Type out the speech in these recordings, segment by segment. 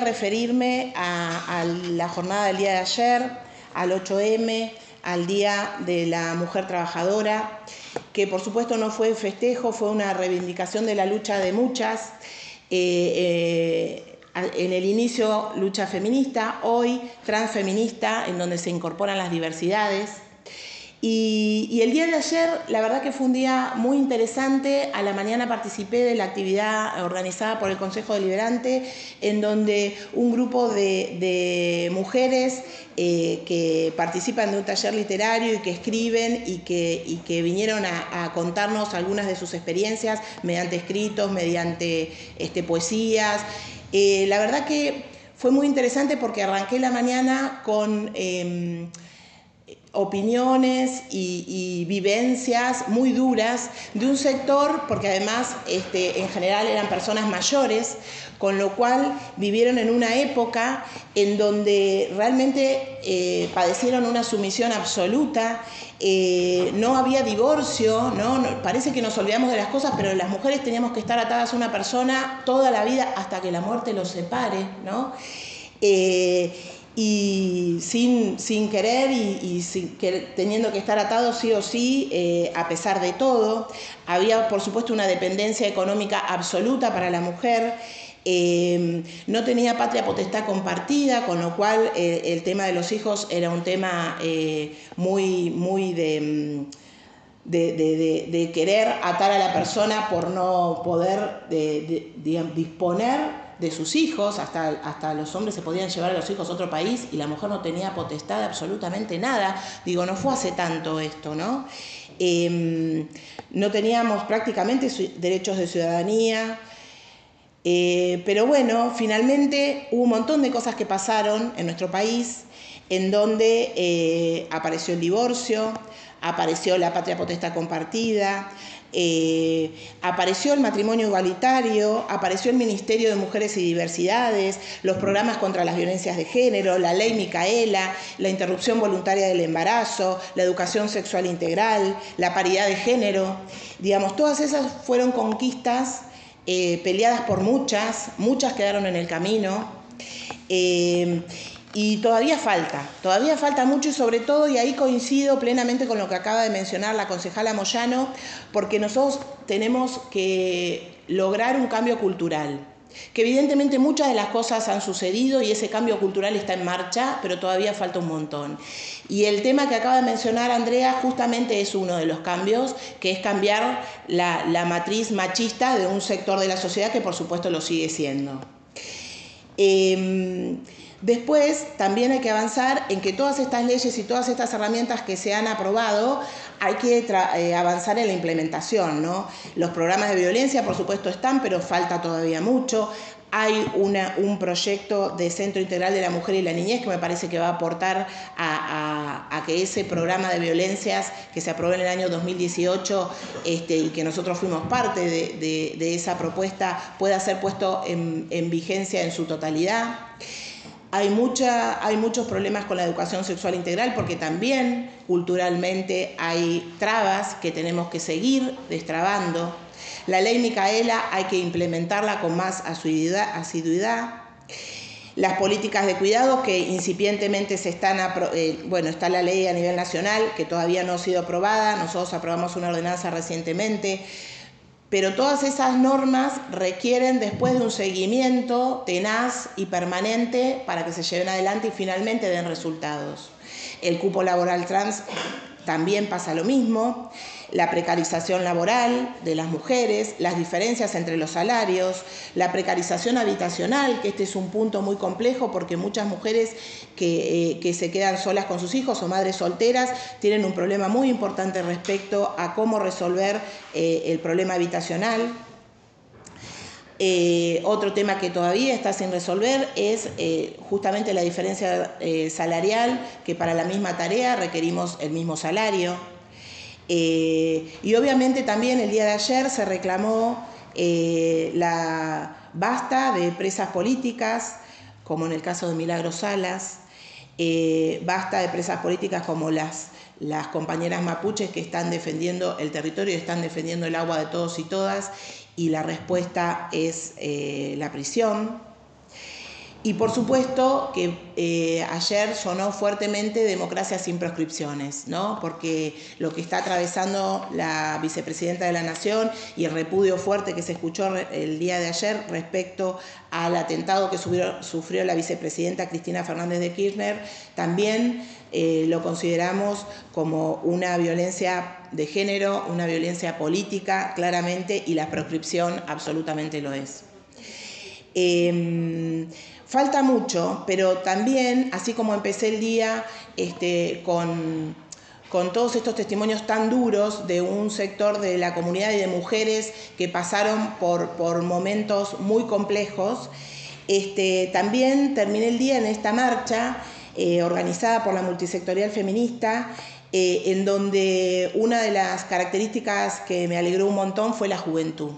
referirme a, la jornada del día de ayer, al 8M, al Día de la Mujer Trabajadora, que por supuesto no fue festejo, fue una reivindicación de la lucha de muchas. Eh, eh, en el inicio lucha feminista, hoy transfeminista, en donde se incorporan las diversidades. Y, el día de ayer, la verdad que fue un día muy interesante. A la mañana participé de la actividad organizada por el Consejo Deliberante, en donde un grupo de, mujeres eh, que participan de un taller literario y que escriben y que, vinieron a, contarnos algunas de sus experiencias mediante escritos, mediante este, poesías. Eh, la verdad que fue muy interesante porque arranqué la mañana con... Em, opiniones y, vivencias muy duras de un sector, porque además este, en general eran personas mayores, con lo cual vivieron en una época en donde realmente eh, padecieron una sumisión absoluta, eh, no había divorcio, ¿no? parece que nos olvidamos de las cosas, pero las mujeres teníamos que estar atadas a una persona toda la vida hasta que la muerte los separe. ¿no? Eh, y sin, sin querer y, teniendo que estar atado sí o sí, eh, a pesar de todo. Había, por supuesto, una dependencia económica absoluta para la mujer. Eh, no tenía patria potestad compartida, con lo cual eh, el tema de los hijos era un tema muy, muy de, de, querer atar a la persona por no poder disponer de sus hijos, hasta, hasta los hombres se podían llevar a los hijos a otro país y la mujer no tenía potestad de absolutamente nada. Digo, no fue hace tanto esto, ¿no? Em, no teníamos prácticamente derechos de ciudadanía. Eh, pero bueno, finalmente hubo un montón de cosas que pasaron en nuestro país, en donde eh, apareció el divorcio, apareció la patria potestad compartida, eh, apareció el matrimonio igualitario, apareció el Ministerio de Mujeres y Diversidades, los programas contra las violencias de género, la ley Micaela, la interrupción voluntaria del embarazo, la educación sexual integral, la paridad de género. Digamos, todas esas fueron conquistas eh, peleadas por muchas, muchas quedaron en el camino. Y todavía falta, todavía falta mucho y sobre todo, y ahí coincido plenamente con lo que acaba de mencionar la concejala Moyano, porque nosotros tenemos que lograr un cambio cultural, que evidentemente muchas de las cosas han sucedido y ese cambio cultural está en marcha, pero todavía falta un montón. Y el tema que acaba de mencionar Andrea justamente es uno de los cambios, que es cambiar la, matriz machista de un sector de la sociedad que por supuesto lo sigue siendo. Em, Después también hay que avanzar en que todas estas leyes y todas estas herramientas que se han aprobado hay que eh, avanzar en la implementación. ¿no? Los programas de violencia, por supuesto, están, pero falta todavía mucho. Hay un proyecto de Centro Integral de la Mujer y la Niñez que me parece que va a aportar a, que ese programa de violencias que se aprobó en el año 2018 este, y que nosotros fuimos parte de, esa propuesta pueda ser puesto en, en vigencia en su totalidad. Hay, mucha, hay muchos problemas con la educación sexual integral porque también culturalmente hay trabas que tenemos que seguir destrabando. La ley Micaela hay que implementarla con más asiduidad. Las políticas de cuidado que incipientemente se están, eh, bueno, está la ley a nivel nacional que todavía no ha sido aprobada, nosotros aprobamos una ordenanza recientemente pero todas esas normas requieren después de un seguimiento tenaz y permanente para que se lleven adelante y finalmente den resultados. El cupo laboral trans también pasa lo mismo la precarización laboral de las mujeres, las diferencias entre los salarios, la precarización habitacional, que este es un punto muy complejo porque muchas mujeres que, eh, se quedan solas con sus hijos o madres solteras tienen un problema muy importante respecto a cómo resolver eh, el problema habitacional. Eh, otro tema que todavía está sin resolver es justamente la diferencia salarial, que para la misma tarea requerimos el mismo salario. Eh, y obviamente también el día de ayer se reclamó eh, la basta de presas políticas, como en el caso de Milagro Salas, eh, basta de presas políticas como las, las compañeras mapuches que están defendiendo el territorio y están defendiendo el agua de todos y todas, y la respuesta es la prisión. Y por supuesto que eh, ayer sonó fuertemente democracia sin proscripciones, ¿no? porque lo que está atravesando la vicepresidenta de la Nación y el repudio fuerte que se escuchó el día de ayer respecto al atentado que sufrió, la vicepresidenta Cristina Fernández de Kirchner, también eh, lo consideramos como una violencia de género, una violencia política, claramente, y la proscripción absolutamente lo es. Em, falta mucho, pero también, así como empecé el día este, con, todos estos testimonios tan duros de un sector de la comunidad y de mujeres que pasaron por, momentos muy complejos, este, también terminé el día en esta marcha eh, organizada por la multisectorial feminista, eh, en donde una de las características que me alegró un montón fue la juventud.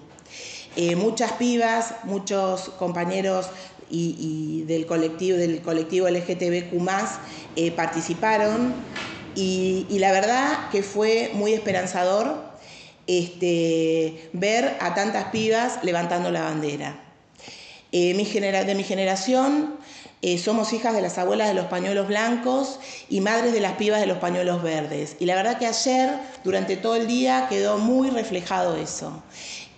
Eh, muchas pibas, muchos compañeros y, del, colectivo, del colectivo LGTBQ eh, participaron y, la verdad que fue muy esperanzador este, ver a tantas pibas levantando la bandera. Eh, de mi generación somos hijas de las abuelas de los pañuelos blancos y madres de las pibas de los pañuelos verdes. Y la verdad que ayer, durante todo el día, quedó muy reflejado eso.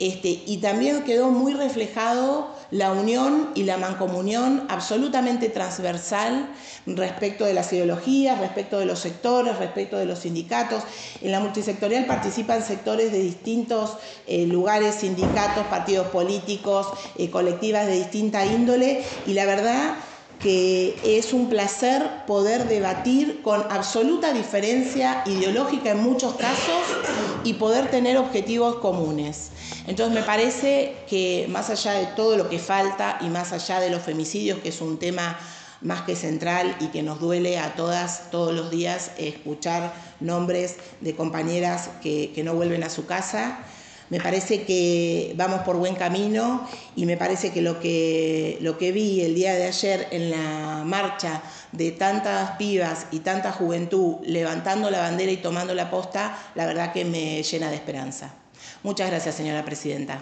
Este, y también quedó muy reflejado la unión y la mancomunión absolutamente transversal respecto de las ideologías, respecto de los sectores, respecto de los sindicatos. En la multisectorial participan sectores de distintos eh, lugares, sindicatos, partidos políticos, eh, colectivas de distinta índole y la verdad que es un placer poder debatir con absoluta diferencia ideológica en muchos casos y poder tener objetivos comunes. Entonces me parece que más allá de todo lo que falta y más allá de los femicidios, que es un tema más que central y que nos duele a todas todos los días escuchar nombres de compañeras que, que no vuelven a su casa, me parece que vamos por buen camino y me parece que lo que, lo que vi el día de ayer en la marcha de tantas pibas y tanta juventud levantando la bandera y tomando la posta, la verdad que me llena de esperanza. Muchas gracias, señora presidenta.